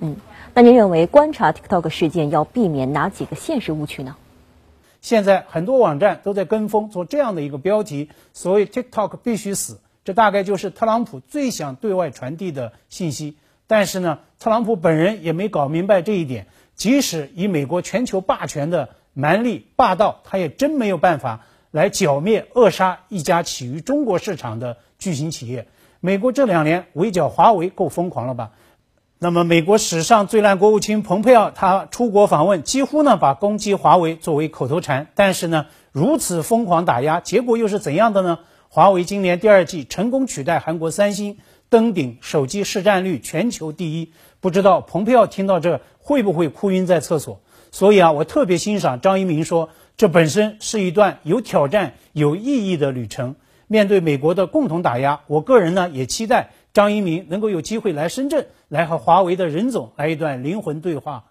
嗯，那您认为观察 TikTok 事件要避免哪几个现实误区呢？现在很多网站都在跟风做这样的一个标题，所谓 TikTok 必须死，这大概就是特朗普最想对外传递的信息。但是呢，特朗普本人也没搞明白这一点。即使以美国全球霸权的蛮力霸道，他也真没有办法来剿灭、扼杀一家起于中国市场的巨型企业。美国这两年围剿华为够疯狂了吧？那么，美国史上最烂国务卿蓬佩奥他出国访问，几乎呢把攻击华为作为口头禅。但是呢，如此疯狂打压，结果又是怎样的呢？华为今年第二季成功取代韩国三星，登顶手机市占率全球第一。不知道蓬佩奥听到这会不会哭晕在厕所？所以啊，我特别欣赏张一鸣说，这本身是一段有挑战、有意义的旅程。面对美国的共同打压，我个人呢也期待。张一鸣能够有机会来深圳，来和华为的任总来一段灵魂对话。